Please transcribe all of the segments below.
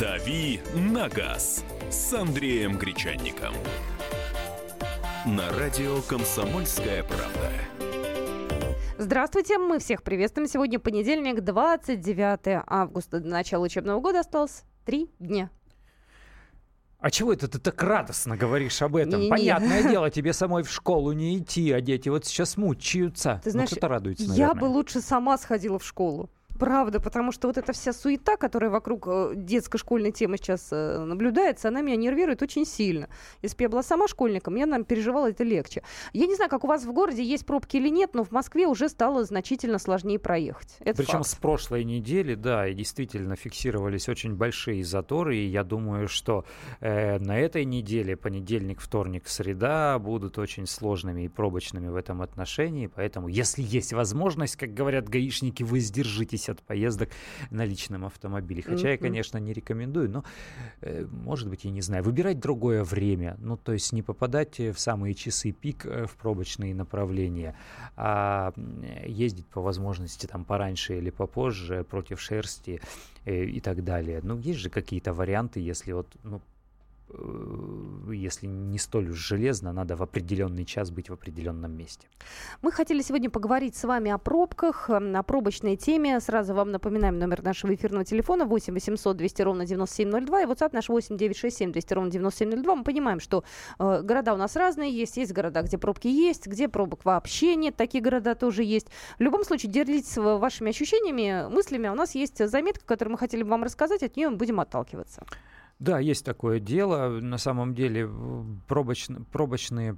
«Дави на газ» с Андреем Гречанником. На радио «Комсомольская правда». Здравствуйте, мы всех приветствуем. Сегодня понедельник, 29 августа. До начала учебного года осталось три дня. А чего это ты так радостно говоришь об этом? Не-не-не. Понятное дело, тебе самой в школу не идти, а дети вот сейчас мучаются. Ты знаешь, ну, кто-то радуется, Я наверное. бы лучше сама сходила в школу. Правда, потому что вот эта вся суета, которая вокруг э, детско-школьной темы сейчас э, наблюдается, она меня нервирует очень сильно. Если бы я была сама школьником, я, наверное, переживала это легче. Я не знаю, как у вас в городе есть пробки или нет, но в Москве уже стало значительно сложнее проехать. Это Причем факт. с прошлой недели, да, и действительно фиксировались очень большие заторы, и я думаю, что э, на этой неделе, понедельник, вторник, среда, будут очень сложными и пробочными в этом отношении, поэтому, если есть возможность, как говорят гаишники, вы сдержитесь 50 поездок на личном автомобиле. Хотя я, конечно, не рекомендую, но, э, может быть, я не знаю, выбирать другое время. Ну, то есть не попадать в самые часы пик э, в пробочные направления, а ездить по возможности там пораньше или попозже против шерсти э, и так далее. Ну, есть же какие-то варианты, если вот, ну, если не столь уж железно, надо в определенный час быть в определенном месте. Мы хотели сегодня поговорить с вами о пробках, м, о пробочной теме. Сразу вам напоминаем номер нашего эфирного телефона 8 800 200 ровно 9702 и WhatsApp наш 8 967 200 ровно 9702. Мы понимаем, что э, города у нас разные есть. Есть города, где пробки есть, где пробок вообще нет. Такие города тоже есть. В любом случае, делитесь э, вашими ощущениями, мыслями. У нас есть заметка, которую мы хотели бы вам рассказать. От нее мы будем отталкиваться. Да, есть такое дело. На самом деле в- пробочн- пробочные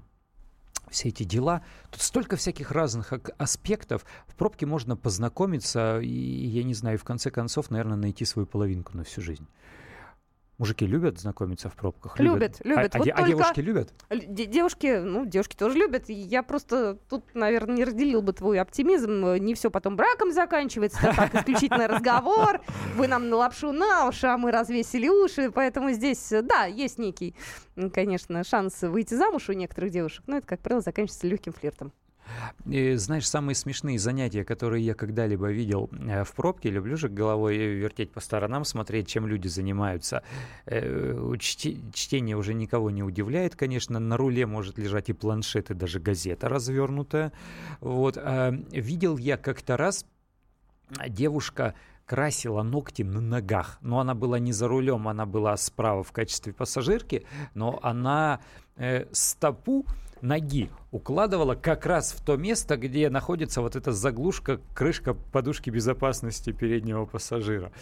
все эти дела. Тут столько всяких разных аспектов. В пробке можно познакомиться и, я не знаю, в конце концов, наверное, найти свою половинку на всю жизнь. Мужики любят знакомиться в пробках? Любят, А- любят. А, Вот а только- девушки любят? Девушки, ну, девушки тоже любят. Я просто тут, наверное, не разделил бы твой оптимизм. Не все потом браком заканчивается. Это так, исключительно разговор. Вы нам на лапшу на уши, а мы развесили уши. Поэтому здесь, да, есть некий, конечно, шанс выйти замуж у некоторых девушек. Но это, как правило, заканчивается легким флиртом. И, знаешь, самые смешные занятия, которые я когда-либо видел э, в пробке, люблю же головой вертеть по сторонам, смотреть, чем люди занимаются. Э, чте- Чтение уже никого не удивляет, конечно. На руле может лежать и планшет, и даже газета развернутая. Вот. а Видел я как-то раз девушка красила ногти на ногах. Но она была не за рулем, она была справа в качестве пассажирки, но она э, стопу ноги укладывала как раз в то место, где находится вот эта заглушка, крышка подушки безопасности переднего пассажира.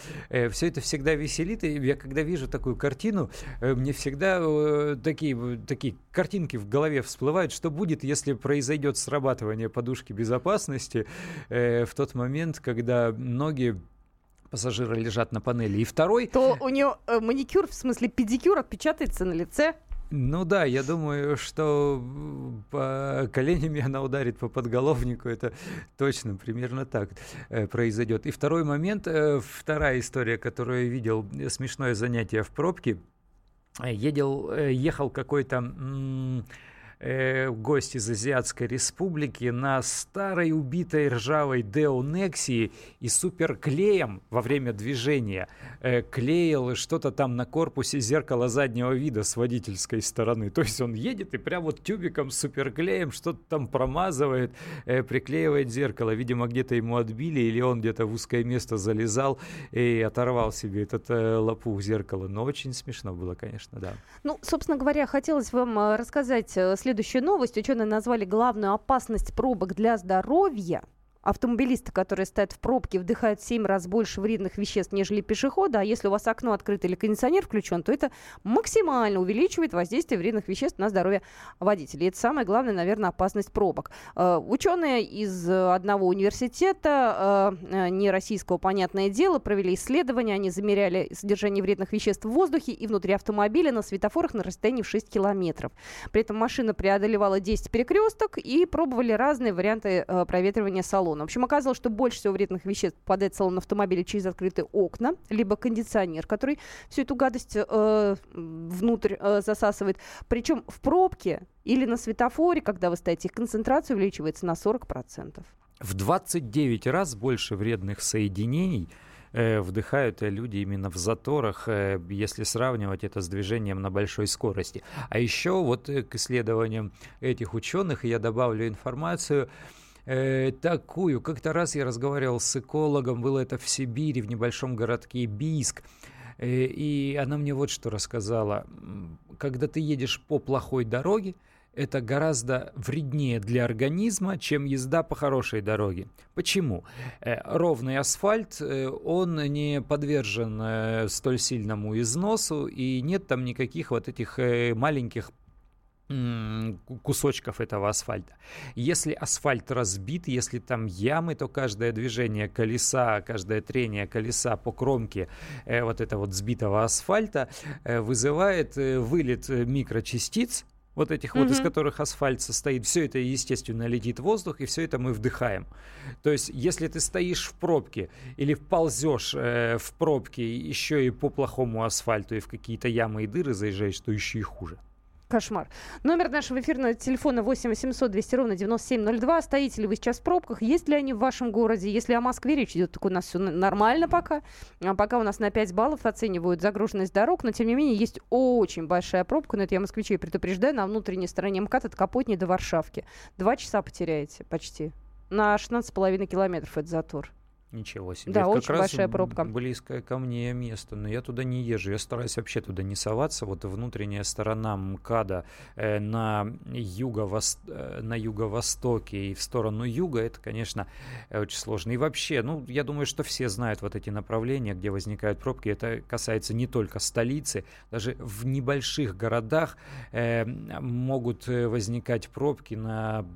все это всегда веселит, и я когда вижу такую картину, э, мне всегда э, такие, э, такие картинки в голове всплывают, что будет, если произойдет срабатывание подушки безопасности э, в тот момент, когда ноги пассажира лежат на панели. И второй, То у нее э, маникюр, в смысле педикюр, отпечатается на лице. Ну да, я думаю, что по коленями она ударит по подголовнику, это точно примерно так э, произойдет. И второй момент, э, вторая история, которую я видел, э, смешное занятие в пробке. Едел, ехал какой-то э, гость из Азиатской Республики на старой убитой ржавой Део Нексии и суперклеем во время движения э, клеил что-то там на корпусе зеркала заднего вида с водительской стороны. То есть он едет и прям вот тюбиком суперклеем что-то там промазывает, э, приклеивает зеркало. Видимо, где-то ему отбили или он где-то в узкое место залезал и оторвал себе этот э, лопух зеркала. Но очень смешно было, конечно, да. Ну, собственно говоря, хотелось вам э, рассказать э, следующую новость. Ученые назвали главную опасность пробок для здоровья. Автомобилисты, которые стоят в пробке, вдыхают в 7 раз больше вредных веществ, нежели пешеходы. А если у вас окно открыто или кондиционер включен, то это максимально увеличивает воздействие вредных веществ на здоровье водителей. Это самая главная, наверное, опасность пробок. Э, Ученые из одного университета, э, э, не российского, понятное дело, провели исследование. Они замеряли содержание вредных веществ в воздухе и внутри автомобиля на светофорах на расстоянии в 6 километров. При этом машина преодолевала 10 перекресток и пробовали разные варианты проветривания салона. В общем, оказалось, что больше всего вредных веществ попадает в салон автомобиля через открытые окна, либо кондиционер, который всю эту гадость э, внутрь э, засасывает. Причем в пробке или на светофоре, когда вы стоите, их концентрация увеличивается на 40%. В 29 раз больше вредных соединений э, вдыхают люди именно в заторах, если сравнивать это с движением на большой скорости. А еще вот к исследованиям этих ученых я добавлю информацию, э, такую. Как-то раз я разговаривал с экологом, было это в Сибири, в небольшом городке Бийск. Э, и она мне вот что рассказала. Когда ты едешь по плохой дороге, это гораздо вреднее для организма, чем езда по хорошей дороге. Почему? Э, ровный асфальт, э, он не подвержен столь сильному износу, и нет там никаких вот этих маленьких кусочков этого асфальта. Если асфальт разбит, если там ямы, то каждое движение колеса, каждое трение колеса по кромке э, вот этого вот сбитого асфальта э, вызывает э, вылет э, микрочастиц, вот этих mm-hmm. вот, из которых асфальт состоит, все это, естественно, летит в воздух, и все это мы вдыхаем. То есть, если ты стоишь в пробке или ползешь э, в пробке еще и по плохому асфальту, и в какие-то ямы и дыры заезжаешь, то еще и хуже. Кошмар. Номер нашего эфирного телефона 8 800 200 ровно 9702. Стоите ли вы сейчас в пробках? Есть ли они в вашем городе? Если о Москве речь идет, так у нас все нормально пока. А пока у нас на 5 баллов оценивают загруженность дорог, но тем не менее есть очень большая пробка, но это я москвичей предупреждаю, на внутренней стороне МКАД от Капотни до Варшавки. Два часа потеряете почти. На 16,5 километров это затор. Ничего себе. Да, это очень как большая раз пробка. Близкое ко мне место, но я туда не езжу. Я стараюсь вообще туда не соваться. Вот внутренняя сторона МКАДа э, на, юго э, на юго-востоке и в сторону юга, это, конечно, э, очень сложно. И вообще, ну, я думаю, что все знают вот эти направления, где возникают пробки. Это касается не только столицы, даже в небольших городах э, могут э, возникать пробки на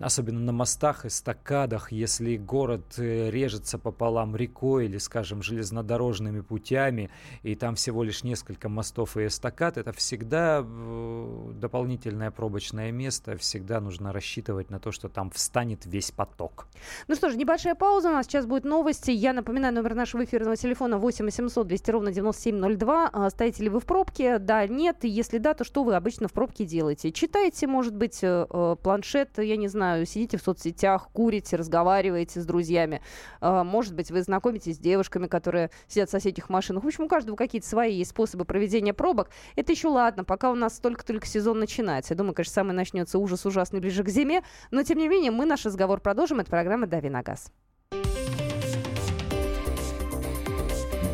особенно на мостах, эстакадах, если город э, режется пополам рекой или, скажем, железнодорожными путями, и там всего лишь несколько мостов и эстакад, это всегда э, дополнительное пробочное место, всегда нужно рассчитывать на то, что там встанет весь поток. Ну что ж, небольшая пауза, у нас сейчас будет новости. Я напоминаю, номер нашего эфирного телефона 8 800 200 ровно 9702. А, стоите ли вы в пробке? Да, нет. Если да, то что вы обычно в пробке делаете? Читаете, может быть, э, планшет, я не знаю, сидите в соцсетях, курите, разговариваете с друзьями. А, может быть, вы знакомитесь с девушками, которые сидят в соседних машинах. В общем, у каждого какие-то свои есть способы проведения пробок. Это еще ладно, пока у нас только-только сезон начинается. Я думаю, конечно, самый начнется ужас ужасный ближе к зиме. Но, тем не менее, мы наш разговор продолжим. Это программа «Дави на газ».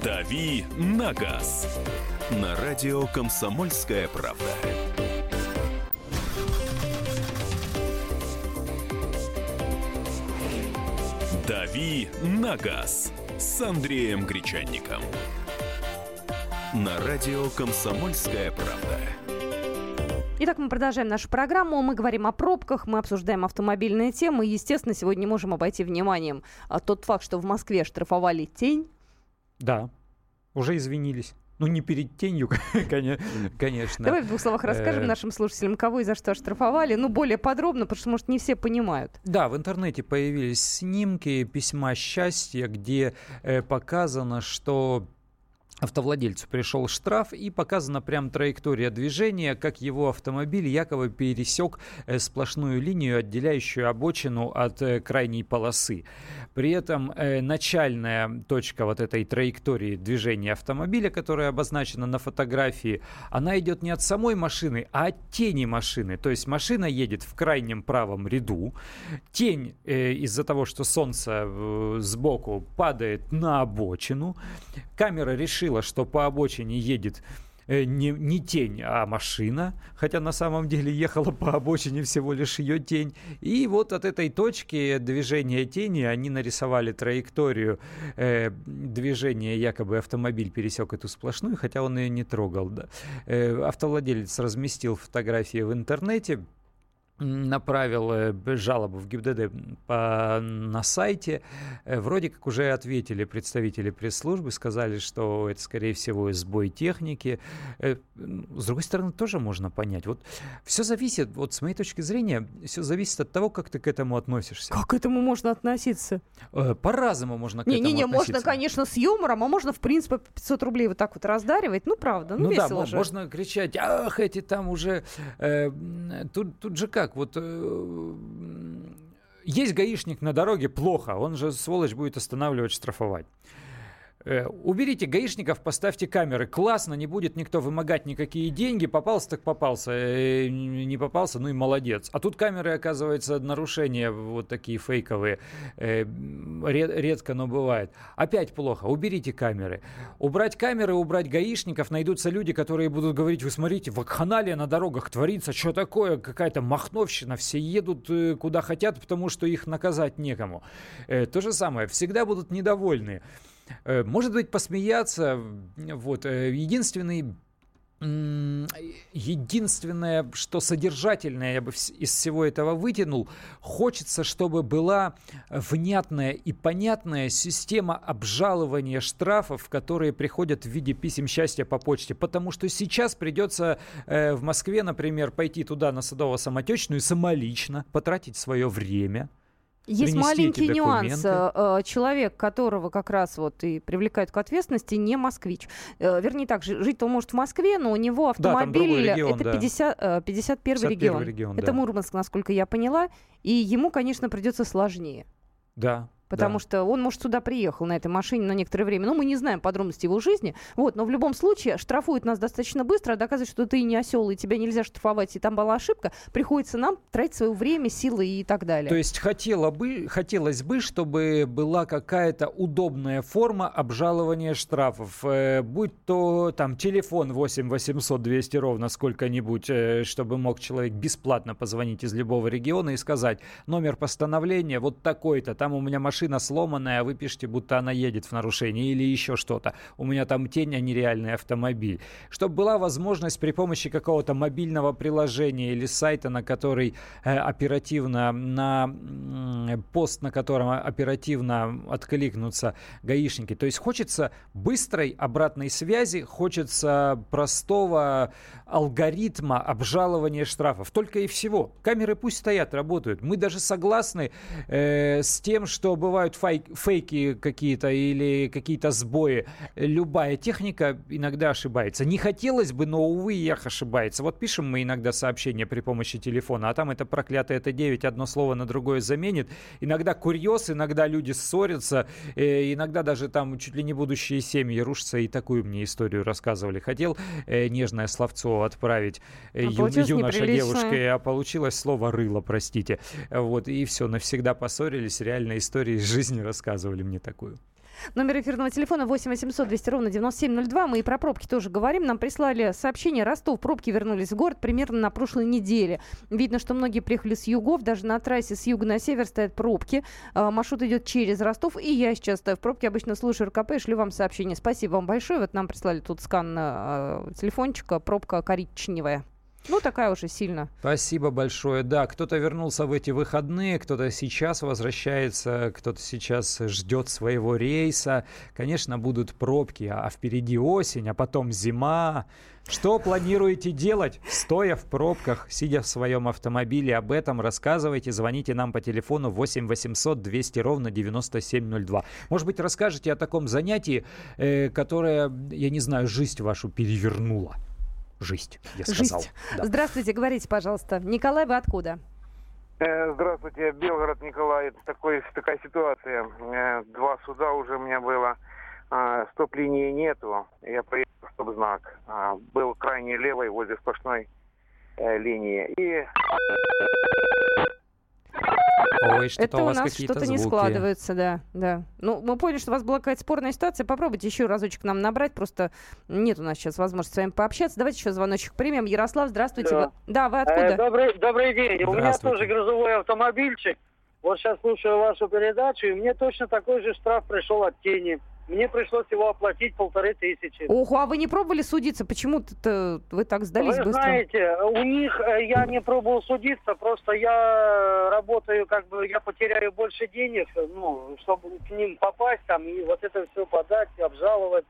«Дави на газ» на радио «Комсомольская правда». «Дави на газ» с Андреем Гречанником. На радио «Комсомольская правда». Итак, мы продолжаем нашу программу. Мы говорим о пробках, мы обсуждаем автомобильные темы. И, естественно, сегодня не можем обойти вниманием а, тот факт, что в Москве штрафовали тень. Да, уже извинились. Ну, не перед тенью, конечно. Давай в двух словах расскажем э, нашим слушателям, кого и за что оштрафовали. Ну, более подробно, потому что, может, не все понимают. Да, в интернете появились снимки письма счастья, где э, показано, что автовладельцу пришел штраф и показана прям траектория движения, как его автомобиль якобы пересек э, сплошную линию, отделяющую обочину от э, крайней полосы. При этом э, начальная точка вот этой траектории движения автомобиля, которая обозначена на фотографии, она идет не от самой машины, а от тени машины. То есть машина едет в крайнем правом ряду, тень из-за того, что солнце сбоку падает на обочину, камера решила решила, что по обочине едет э, не, не тень, а машина, хотя на самом деле ехала по обочине всего лишь ее тень. И вот от этой точки движения тени они нарисовали траекторию э, движения, якобы автомобиль пересек эту сплошную, хотя он ее не трогал. Да. Э, автовладелец разместил фотографии в интернете, направил э, жалобу в ГИБДД по, на сайте. Э, вроде как уже ответили представители пресс-службы, сказали, что это, скорее всего, сбой техники. Э, с другой стороны, тоже можно понять. Вот все зависит, вот с моей точки зрения, все зависит от того, как ты к этому относишься. Как к этому можно относиться? По-разному можно к не, этому не, не, относиться. Можно, конечно, с юмором, а можно, в принципе, 500 рублей вот так вот раздаривать. Ну, правда, ну, ну весело да, же. можно кричать, ах, эти там уже... Э, тут, тут же как, так, вот э, есть гаишник на дороге, плохо, он же, сволочь, будет останавливать, штрафовать. Э, уберите гаишников, поставьте камеры. Классно, не будет никто вымогать никакие деньги. Попался так попался. Э, не попался, ну и молодец. А тут камеры, оказывается, нарушения вот такие фейковые. Э, редко, но бывает. Опять плохо. Уберите камеры. Убрать камеры, убрать гаишников. Найдутся люди, которые будут говорить, вы смотрите, вакханалия на дорогах творится. Что такое? Какая-то махновщина. Все едут куда хотят, потому что их наказать некому. То же самое. Всегда будут недовольны. Э, может быть, посмеяться. Вот. Э, единственный единственное, что содержательное я бы из всего этого вытянул, хочется, чтобы была внятная и понятная система обжалования штрафов, которые приходят в виде писем счастья по почте. Потому что сейчас придется э, в Москве, например, пойти туда на Садово-Самотечную самолично, потратить свое время, есть маленький нюанс. Э, э, человек, которого как раз вот и привлекают к ответственности, не москвич. Э, вернее так, жить он может в Москве, но у него автомобиль да, регион, это 50, 51 регион. регион. Это да. Мурманск, насколько я поняла. И ему, конечно, придется сложнее. Да, Потому да. что он, может, сюда приехал на этой машине на некоторое время. Но мы не знаем подробности его жизни. Вот, но в любом случае штрафуют нас достаточно быстро, а доказывать, что ты не осел, и тебя нельзя штрафовать, и там была ошибка, приходится нам тратить свое время, силы и так далее. То есть хотела бы, хотелось бы, чтобы была какая-то удобная форма обжалования штрафов. Э, будь то там телефон 8 800 200 ровно сколько-нибудь, э, чтобы мог человек бесплатно позвонить из любого региона и сказать, номер постановления вот такой-то, там у меня машина машина сломанная, а вы пишете, будто она едет в нарушении или еще что-то. У меня там тень, а не реальный автомобиль. Чтобы была возможность при помощи какого-то мобильного приложения или сайта, на который э, оперативно, на пост, на котором оперативно откликнутся гаишники. То есть хочется быстрой обратной связи, хочется простого алгоритма обжалования штрафов. Только и всего. Камеры пусть стоят, работают. Мы даже согласны э, с тем, чтобы бывают фейк, фейки какие-то или какие-то сбои. Любая техника иногда ошибается. Не хотелось бы, но, увы, ях ошибается. Вот пишем мы иногда сообщения при помощи телефона, а там это проклятое это 9 одно слово на другое заменит. Иногда курьез, иногда люди ссорятся, э, иногда даже там чуть ли не будущие семьи рушатся. И такую мне историю рассказывали. Хотел э, нежное словцо отправить э, а ю, юноша девушке, а получилось слово рыло, простите. Вот, и все, навсегда поссорились. Реальная история из жизни рассказывали мне такую. Номер эфирного телефона 8 800 200 ровно 9702. Мы и про пробки тоже говорим. Нам прислали сообщение. Ростов. Пробки вернулись в город примерно на прошлой неделе. Видно, что многие приехали с югов. Даже на трассе с юга на север стоят пробки. А, маршрут идет через Ростов. И я сейчас стою в пробке. Обычно слушаю РКП и шлю вам сообщение. Спасибо вам большое. Вот нам прислали тут скан э, телефончика. Пробка коричневая. Ну, такая уже сильно. Спасибо большое. Да, кто-то вернулся в эти выходные, кто-то сейчас возвращается, кто-то сейчас ждет своего рейса. Конечно, будут пробки, а впереди осень, а потом зима. Что планируете делать, стоя в пробках, сидя в своем автомобиле? Об этом рассказывайте, звоните нам по телефону 8 800 200 ровно 9702. Может быть, расскажете о таком занятии, э, которое, я не знаю, жизнь вашу перевернула? Жизнь, я сказал. Жизнь. Да. Здравствуйте, говорите, пожалуйста. Николай, вы откуда? Э, здравствуйте, Белгород, Николай. Такой, такая ситуация. Э, два суда уже у меня было. А, стоп-линии нету. Я поехал, стоп-знак. А, был крайне левой возле сплошной э, линии. И Ой, что-то Это у, у нас что-то не складывается, да, да. Ну, мы поняли, что у вас была какая-то спорная ситуация. Попробуйте еще разочек нам набрать. Просто нет у нас сейчас возможности с вами пообщаться. Давайте еще звоночек примем. Ярослав, здравствуйте. Да, вы, да, вы откуда? Э, добрый, добрый день. У меня тоже грузовой автомобильчик. Вот сейчас слушаю вашу передачу, и мне точно такой же штраф пришел от тени. Мне пришлось его оплатить полторы тысячи. Ого, а вы не пробовали судиться? Почему-то вы так сдались вы быстро? знаете, у них э, я не пробовал судиться, просто я работаю, как бы, я потеряю больше денег, ну, чтобы к ним попасть там и вот это все подать, обжаловать.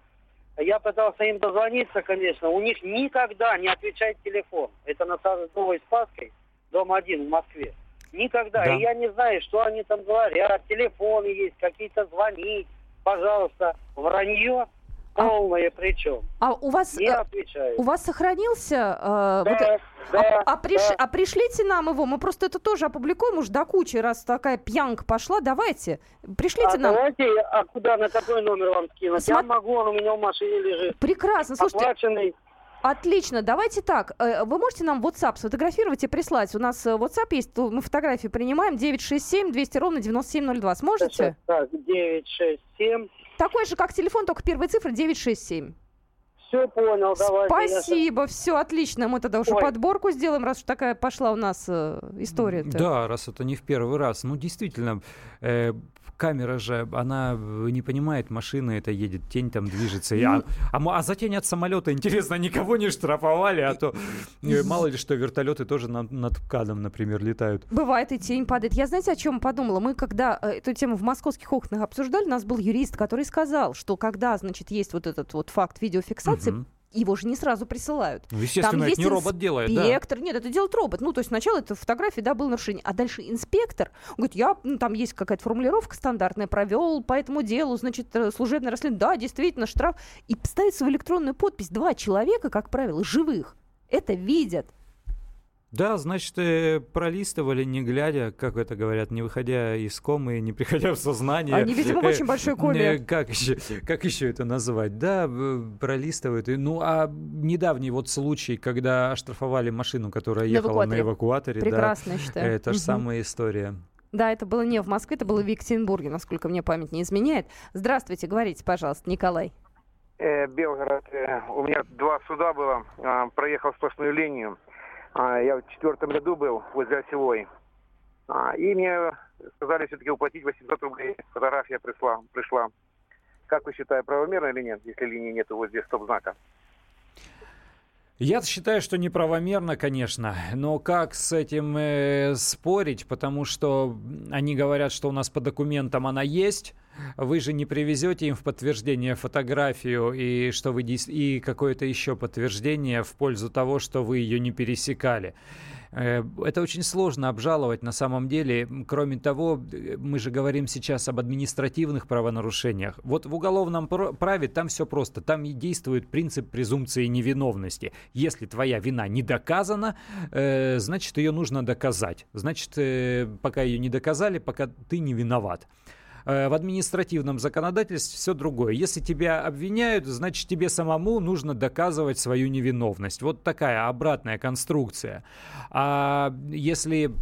Я пытался им дозвониться, конечно. У них никогда не отвечает телефон. Это на Новой Спасской, дом один в Москве. Никогда. Да. И я не знаю, что они там говорят. Телефоны есть, какие-то звонить пожалуйста, вранье. Полное причем. А у вас, Не э, отвечаю. у вас сохранился... э, вот, Да, э, да, а, а приш- да. а пришлите нам его, мы просто это тоже опубликуем уж до кучи, раз такая пьянка пошла, давайте, пришлите А нам. давайте, а куда, на какой номер вам скинуть? Я Смо- могу, он у меня в машине лежит. Прекрасно, слушайте, Оплаченный. Отлично, давайте так. э, Вы можете нам WhatsApp сфотографировать и прислать? У нас э, WhatsApp есть, то мы фотографии принимаем. 967 200 ровно 9702. Сможете? Так, 967. Такой же, как телефон, только первые цифры 967. Все понял, давайте. я Спасибо, все отлично. Мы тогда уже Ой. подборку сделаем, раз уж такая пошла у нас э, история. Да, раз это не в первый раз. Ну, действительно, э, камера же, она э, не понимает, машина это едет, тень там движется. И- А, а мо- а за тень от самолета, интересно, никого не щрафовали, а то э, мало ли что, вертолеты тоже над, над КАДом, например, летают. Бывает, и тень падает. Я, знаете, о чем подумала? Мы, когда э, эту тему в московских окнах обсуждали, у нас был юрист, который сказал, что когда, значит, есть вот этот вот факт видеофиксации, Мгм. Его же не сразу присылают. Ну, естественно, это есть не робот делает, да. Инспектор, нет, это делает робот. Ну, то есть сначала это фотографии, да, было нарушение, а дальше инспектор, говорит, я, ну, там есть какая-то формулировка стандартная, провел по этому делу, значит, э, служебное расследование, да, действительно, штраф, и ставится в электронную подпись два человека, как правило, живых. Это видят. Да, значит, э, пролистывали, не глядя, как это говорят, не выходя из комы, не приходя в сознание. Они, видимо, в Э, очень большой коме. э, Как еще, как еще это назвать? Да, пролистывают. Ну, а недавний вот случай, когда оштрафовали машину, которая На ехала на эвакуаторе. эвакуаторе, да, Прекрасно, я считаю. это же Мгм. самая история. Да, это было не в Москве, это было в Екатеринбурге, насколько мне память не изменяет. Здравствуйте, говорите, пожалуйста, Николай. Белгород. У меня два суда было. А, Проехал сплошную линию. А, Я в четвертом году был возле Осевой. А, И мне сказали все-таки уплатить 800 рублей. Фотография пришла. пришла. Как вы считаете, правомерно или нет, если линии нету возле стоп-знака? Я считаю, что неправомерно, конечно, но как с этим э, спорить, потому что они говорят, что у нас по документам она есть, вы же не привезете им в подтверждение фотографию и что вы и какое-то еще подтверждение в пользу того, что вы ее не пересекали. Э, Это очень сложно обжаловать на самом деле. Кроме того, мы же говорим сейчас об административных правонарушениях. Вот в уголовном пр- праве там все просто. Там и действует принцип презумпции невиновности. Если твоя вина не доказана, э, значит, ее нужно доказать. Значит, э, пока ее не доказали, пока ты не виноват. Э, В административном законодательстве все другое. Если тебя обвиняют, значит тебе самому нужно доказывать свою невиновность. Вот такая обратная конструкция. А если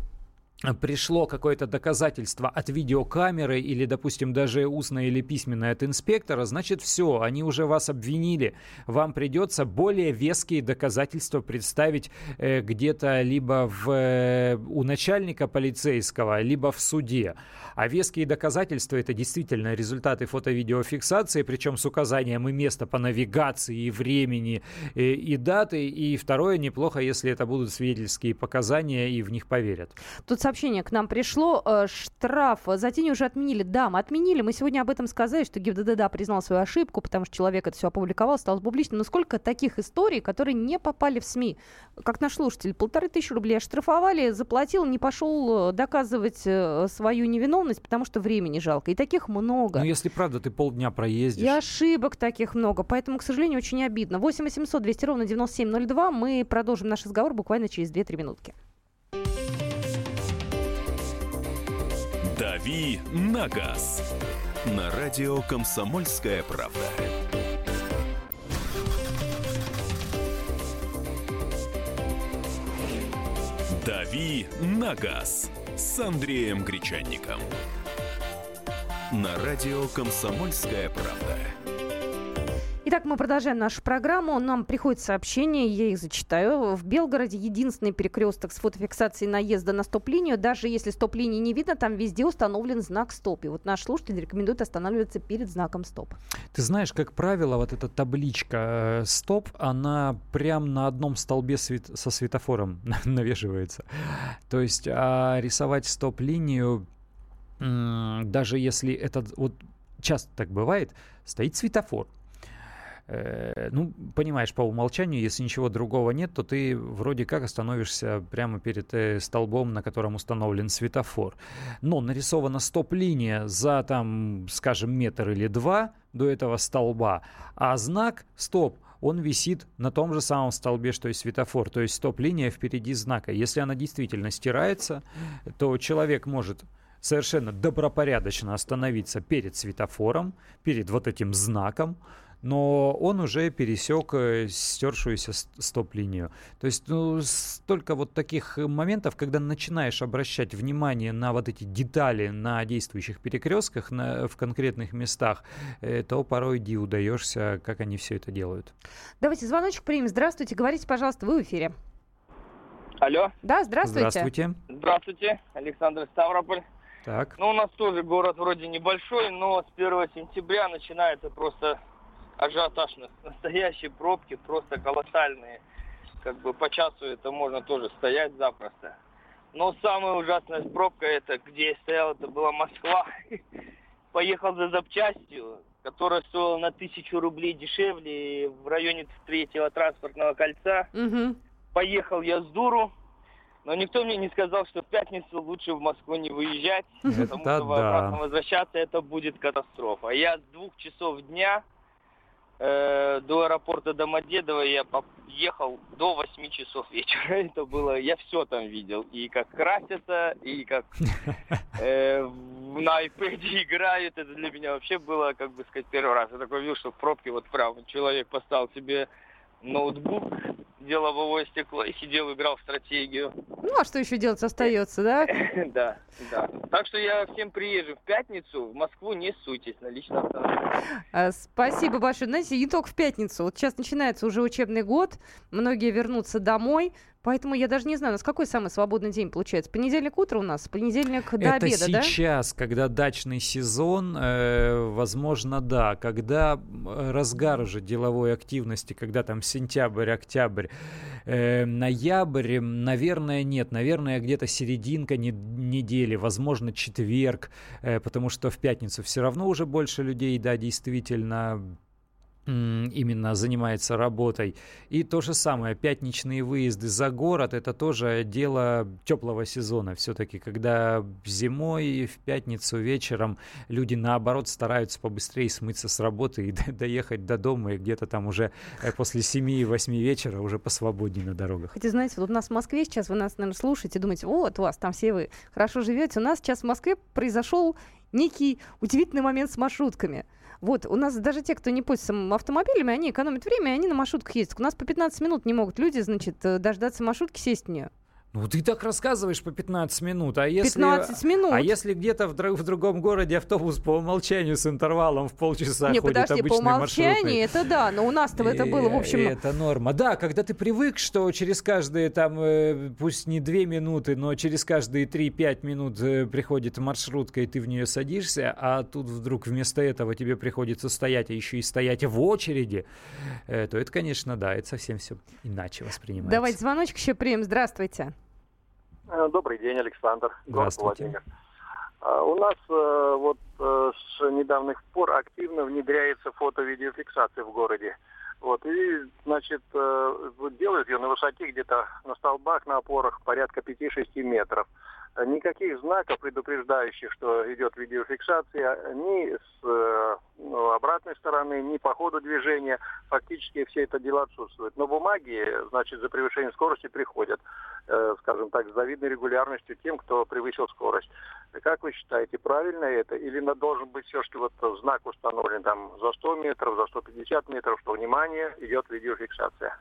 пришло какое-то доказательство от видеокамеры или, допустим, даже устное или письменное от инспектора, значит все, они уже вас обвинили. Вам придется более веские доказательства представить э, где-то либо в, э, у начальника полицейского, либо в суде. А веские доказательства это действительно результаты фото-видеофиксации, причем с указанием и места по навигации, и времени, и, и даты. И второе, неплохо, если это будут свидетельские показания, и в них поверят. Тут сообщение к нам пришло. э, Штраф за тень уже отменили. Да, мы отменили. Мы сегодня об этом сказали, что ГИБДД да, признал свою ошибку, потому что человек это все опубликовал, стало публичным. Но сколько таких историй, которые не попали в СМИ? Как наш слушатель, полторы тысячи рублей оштрафовали, заплатил, не пошел э, доказывать э, свою невиновность, потому что времени жалко. И таких много. Ну, если правда, ты полдня проездишь. И ошибок таких много, поэтому, к сожалению, очень обидно. 8 800 200 ровно 9702. Мы продолжим наш разговор буквально через 2-3 минутки. «Дави на газ» на радио «Комсомольская правда». «Дави на газ» с Андреем Гречанником. На радио «Комсомольская правда». Итак, мы продолжаем нашу программу. Нам приходит сообщение, я их зачитаю. В Белгороде единственный перекресток с фотофиксацией наезда на стоп-линию. Даже если стоп-линии не видно, там везде установлен знак «Стоп». И вот наш слушатель рекомендует останавливаться перед знаком «Стоп». Ты знаешь, как правило, вот эта табличка э, «Стоп», она прям на одном столбе свет- со светофором навешивается. То есть а рисовать стоп-линию, даже если это... Вот часто так бывает, стоит светофор. Э, Ну, понимаешь, по умолчанию, если ничего другого нет, то ты вроде как остановишься прямо перед э, столбом, на котором установлен светофор. Но нарисована стоп-линия за, там, скажем, метр или два, до этого столба, а знак «стоп» он висит на том же самом столбе, что и светофор. То есть стоп-линия впереди знака. Если она действительно стирается, то человек может совершенно добропорядочно остановиться перед светофором, перед вот этим знаком, но он уже пересек э, стершуюся стоп-линию. То есть ну, столько вот таких моментов, когда начинаешь обращать внимание на вот эти детали на действующих перекрестках на, в конкретных местах, э, то порой иди удаешься, как они все это делают. Давайте звоночек примем. Здравствуйте, говорите, пожалуйста, вы в эфире. Алло. Да, здравствуйте. Здравствуйте. Здравствуйте, Александр Ставрополь. Так. Ну, у нас тоже город вроде небольшой, но с 1 сентября начинается просто ажиотаж, настоящие пробки, просто колоссальные. Как бы по часу это можно тоже стоять запросто. Но самая ужасная пробка, это где я стоял, это была Москва. Поехал за запчастью, которая стоила на тысячу рублей дешевле в районе третьего транспортного кольца. Угу. Поехал я с дуру, но никто мне не сказал, что в пятницу лучше в Москву не выезжать, потому что обратно возвращаться это будет катастрофа. Я с двух часов дня э, до аэропорта Домодедово я ехал до 8 часов вечера. Это было, я все там видел. И как красятся, и как э, на iPad играют. Это для меня вообще было, как бы сказать, первый раз. Я такой видел, что в пробке вот прям человек поставил себе ноутбук, деловое стекло и сидел, играл в стратегию. Ну, а что еще делать остается, да? Да, да. Так что я всем приезжим в пятницу в Москву не суйтесь на личном автомобиле. Спасибо большое. Знаете, не только в пятницу. Вот сейчас начинается уже учебный год, многие вернутся домой, поэтому я даже не знаю, у нас какой самый свободный день получается? Понедельник утро у нас, понедельник до Это обеда, да? сейчас, когда дачный сезон, э, возможно, да. Когда э, разгар уже деловой активности, когда там сентябрь, октябрь, э, ноябрь, наверное, нет. Наверное, где-то серединка не- недели, возможно, четверг, э, потому что в пятницу все равно уже больше людей, да, действительно именно занимается работой. И то же самое, пятничные выезды за город, это тоже дело теплого сезона. Все-таки, когда зимой в пятницу вечером люди наоборот стараются побыстрее смыться с работы и до- доехать до дома, и где-то там уже э, после 7-8 вечера уже посвободнее на дорогах. Хотя, знаете, вот у нас в Москве сейчас, вы нас, наверное, слушаете, думаете, вот у вас там все вы хорошо живете. У нас сейчас в Москве произошел некий удивительный момент с маршрутками. Вот, у нас даже те, кто не пользуется автомобилями, они экономят время, и они на маршрутках ездят. У нас по 15 минут не могут люди, значит, э, дождаться маршрутки, сесть в нее. Ну, ты так рассказываешь по 15 минут, а если... 15 минут. А если где-то в, др- в другом городе автобус по умолчанию с интервалом в полчаса не, ходит подожди, по умолчанию, маршрутный? это да, но у нас-то это было, в И- общем... и Это норма. Да, когда ты привык, что через каждые там, э, пусть не две минуты, но через каждые 3-5 минут э, приходит маршрутка, и ты в нее садишься, а тут вдруг вместо этого тебе приходится стоять, а еще и стоять в очереди, э, то это, конечно, да, это совсем все иначе воспринимается. Давайте звоночек еще примем. Здравствуйте. Э, Добрый день, Александр. Город Здравствуйте. Владимир. А, У нас э, вот э, с недавних пор активно внедряется фото-видеофиксация в городе. Вот, и, значит, э, делают ее на высоте где-то на столбах, на опорах порядка 5-6 метров. Никаких знаков, предупреждающих, что идет видеофиксация, ни с э, ну, обратной стороны, ни по ходу движения. Фактически все это дело отсутствует. Но бумаги, значит, за превышение скорости приходят э, скажем так, с завидной регулярностью тем, кто превысил скорость. Как вы считаете, правильно это? Или должен быть все-таки вот знак установлен там за 100 метров, за 150 метров, что внимание, идет видеофиксация?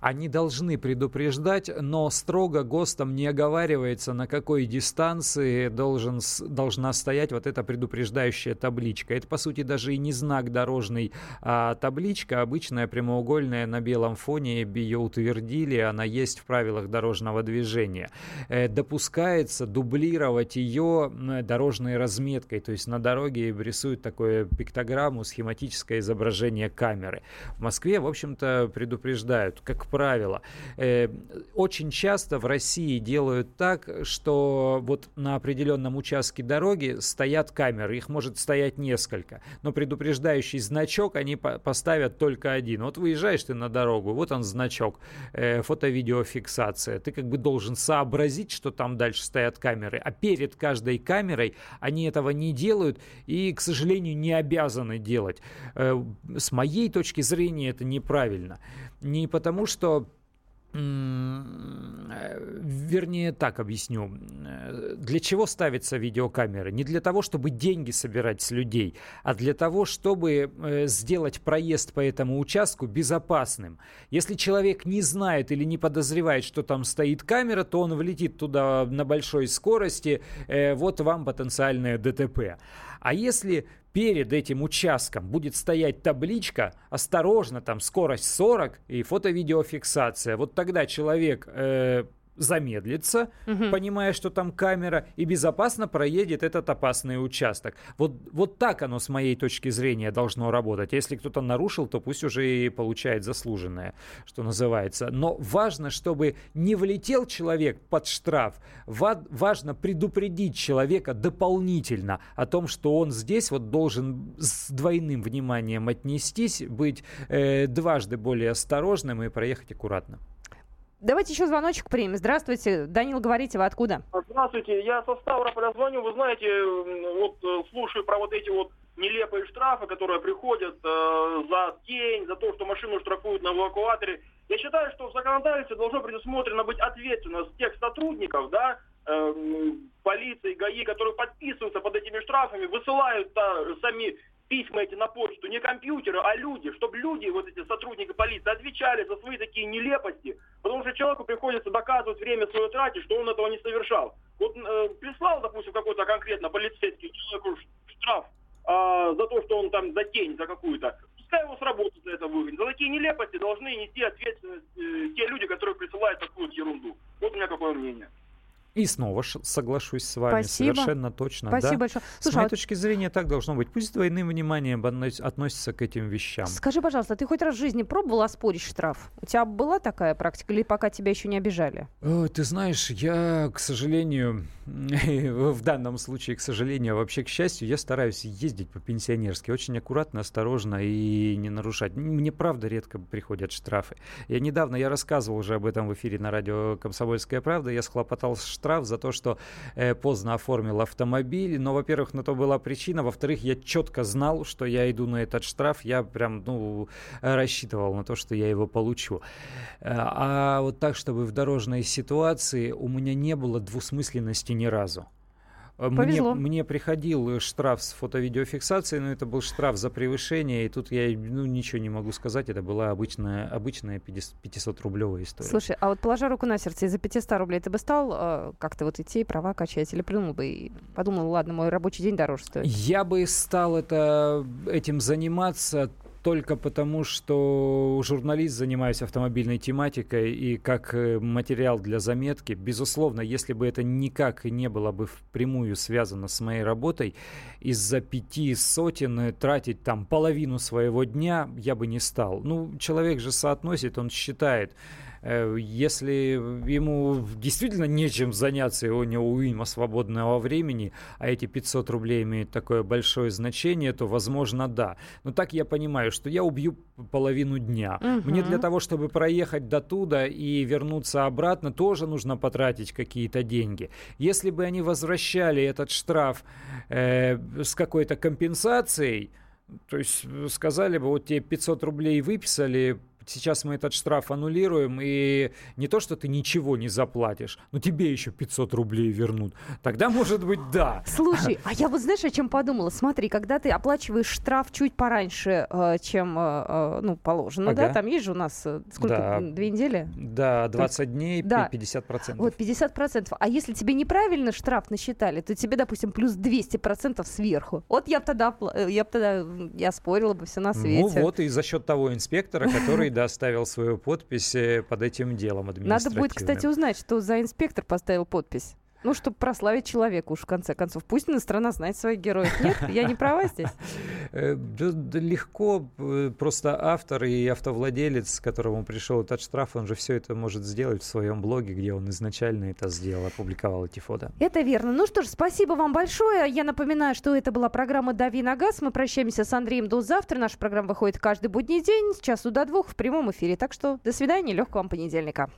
Они должны предупреждать, но строго ГОСТом не оговаривается, на какой дистанции должен, должна стоять вот эта предупреждающая табличка. Это, по сути, даже и не знак дорожный, а табличка обычная прямоугольная на белом фоне. Ее утвердили, она есть в правилах дорожного движения. Э, Допускается дублировать ее дорожной разметкой, то есть на дороге рисуют такое пиктограмму, схематическое изображение камеры. В Москве, в общем-то, предупреждают. Как правило. Э, очень часто в России делают так, что вот на определенном участке дороги стоят камеры, их может стоять несколько, но предупреждающий значок они поставят только один. Вот выезжаешь ты на дорогу, вот он значок, э, фото-видеофиксация. Ты как бы должен сообразить, что там дальше стоят камеры, а перед каждой камерой они этого не делают и, к сожалению, не обязаны делать. Э, с моей точки зрения это неправильно. Не потому, что Вернее, так объясню. Для чего ставятся видеокамеры? Не для того, чтобы деньги собирать с людей, а для того, чтобы э, сделать проезд по этому участку безопасным. Если человек не знает или не подозревает, что там стоит камера, то он влетит туда на большой скорости. Э, вот вам потенциальное ДТП. А если перед этим участком будет стоять табличка «Осторожно, там скорость 40» и фото-видеофиксация, вот тогда человек э, замедлится, угу. понимая, что там камера, и безопасно проедет этот опасный участок. Вот, вот так оно, с моей точки зрения, должно работать. Если кто-то нарушил, то пусть уже и получает заслуженное, что называется. Но важно, чтобы не влетел человек под штраф. Ва- важно предупредить человека дополнительно о том, что он здесь вот должен с двойным вниманием отнестись, быть э, дважды более осторожным и проехать аккуратно. Давайте еще звоночек примем. Здравствуйте. Данил, говорите, вы откуда? Здравствуйте. Я со Ставрополя звоню. Вы знаете, вот э, слушаю про вот эти вот нелепые штрафы, которые приходят э, за тень, за то, что машину штрафуют на эвакуаторе. Я считаю, что в законодательстве должно предусмотрено быть ответственность тех сотрудников, да, э, полиции, ГАИ, которые подписываются под этими штрафами, высылают да, сами письма эти на почту, не компьютеры, а люди, чтобы люди, вот эти сотрудники полиции, отвечали за свои такие нелепости, потому что человеку приходится доказывать время свое тратить, что он этого не совершал. Вот э, прислал, допустим, какой-то конкретно полицейский человеку штраф э, за то, что он там за тень, за какую-то, пускай его с работы за это выгонят. За такие нелепости должны нести ответственность э, те люди, которые присылают такую ерунду. Вот у меня какое мнение. И снова соглашусь с вами, Спасибо. совершенно точно. Спасибо да. большое. Слушай, с моей а... точки зрения так должно быть. Пусть двойным вниманием относятся к этим вещам. Скажи, пожалуйста, ты хоть раз в жизни пробовал оспорить штраф? У тебя была такая практика или пока тебя еще не обижали? О, ты знаешь, я, к сожалению, в данном случае, к сожалению, а вообще, к счастью, я стараюсь ездить по-пенсионерски. Очень аккуратно, осторожно и не нарушать. Мне, правда, редко приходят штрафы. Я недавно, я рассказывал уже об этом в эфире на радио «Комсомольская правда». Я схлопотал штраф штраф за то, что э, поздно оформил автомобиль. Но, во-первых, на то была причина. Во-вторых, я четко знал, что я иду на этот штраф. Я прям, ну, рассчитывал на то, что я его получу. Э, а вот так, чтобы в дорожной ситуации у меня не было двусмысленности ни разу. Повезло. Мне, мне приходил штраф с фото-видеофиксацией, но это был штраф за превышение, и тут я ну, ничего не могу сказать, это была обычная, обычная 500-рублевая история. Слушай, а вот положа руку на сердце, из-за 500 рублей ты бы стал э, как-то вот идти, права качать, или плюнул бы и подумал, ладно, мой рабочий день дороже стоит? Я бы стал это, этим заниматься только потому, что журналист занимаюсь автомобильной тематикой и как э, материал для заметки. Безусловно, если бы это никак не было бы впрямую связано с моей работой, из-за пяти сотен э, тратить там половину своего дня я бы не стал. Ну, человек же соотносит, он считает, если ему действительно нечем заняться, и у него уйма свободного времени, а эти 500 рублей имеют такое большое значение, то, возможно, да. Но так я понимаю, что я убью половину дня. Угу. Мне для того, чтобы проехать до туда и вернуться обратно, тоже нужно потратить какие-то деньги. Если бы они возвращали этот штраф э, с какой-то компенсацией, то есть сказали бы, вот тебе 500 рублей выписали, сейчас мы этот штраф аннулируем, и не то, что ты ничего не заплатишь, но тебе еще 500 рублей вернут. Тогда, может быть, да. Слушай, а я вот знаешь, о чем подумала? Смотри, когда ты оплачиваешь штраф чуть пораньше, э, чем э, э, ну, положено, ага. да, там есть же у нас сколько, да. две недели? Да, 20 так, дней, да. 50%. Вот, 50%. А если тебе неправильно штраф насчитали, то тебе, допустим, плюс 200% сверху. Вот я бы тогда, я бы тогда, я спорила бы все на ну свете. Ну вот и за счет того инспектора, который да, ставил свою подпись под этим делом Надо будет, кстати, узнать, что за инспектор поставил подпись. Ну, чтобы прославить человека уж в конце концов. Пусть страна знает своих героев. Нет, я не права здесь. Э, легко, э, просто автор и автовладелец, которому пришел этот штраф, он же все это может сделать в своем блоге, где он изначально это сделал, опубликовал эти фото. Это верно. Ну что ж, спасибо вам большое. Я напоминаю, что это была программа «Дави на газ». Мы прощаемся с Андреем до завтра. Наша программа выходит каждый будний день с часу до двух в прямом эфире. Так что до свидания, легкого вам понедельника.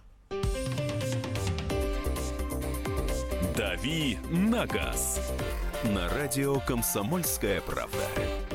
«Дави на газ» на радио «Комсомольская правда».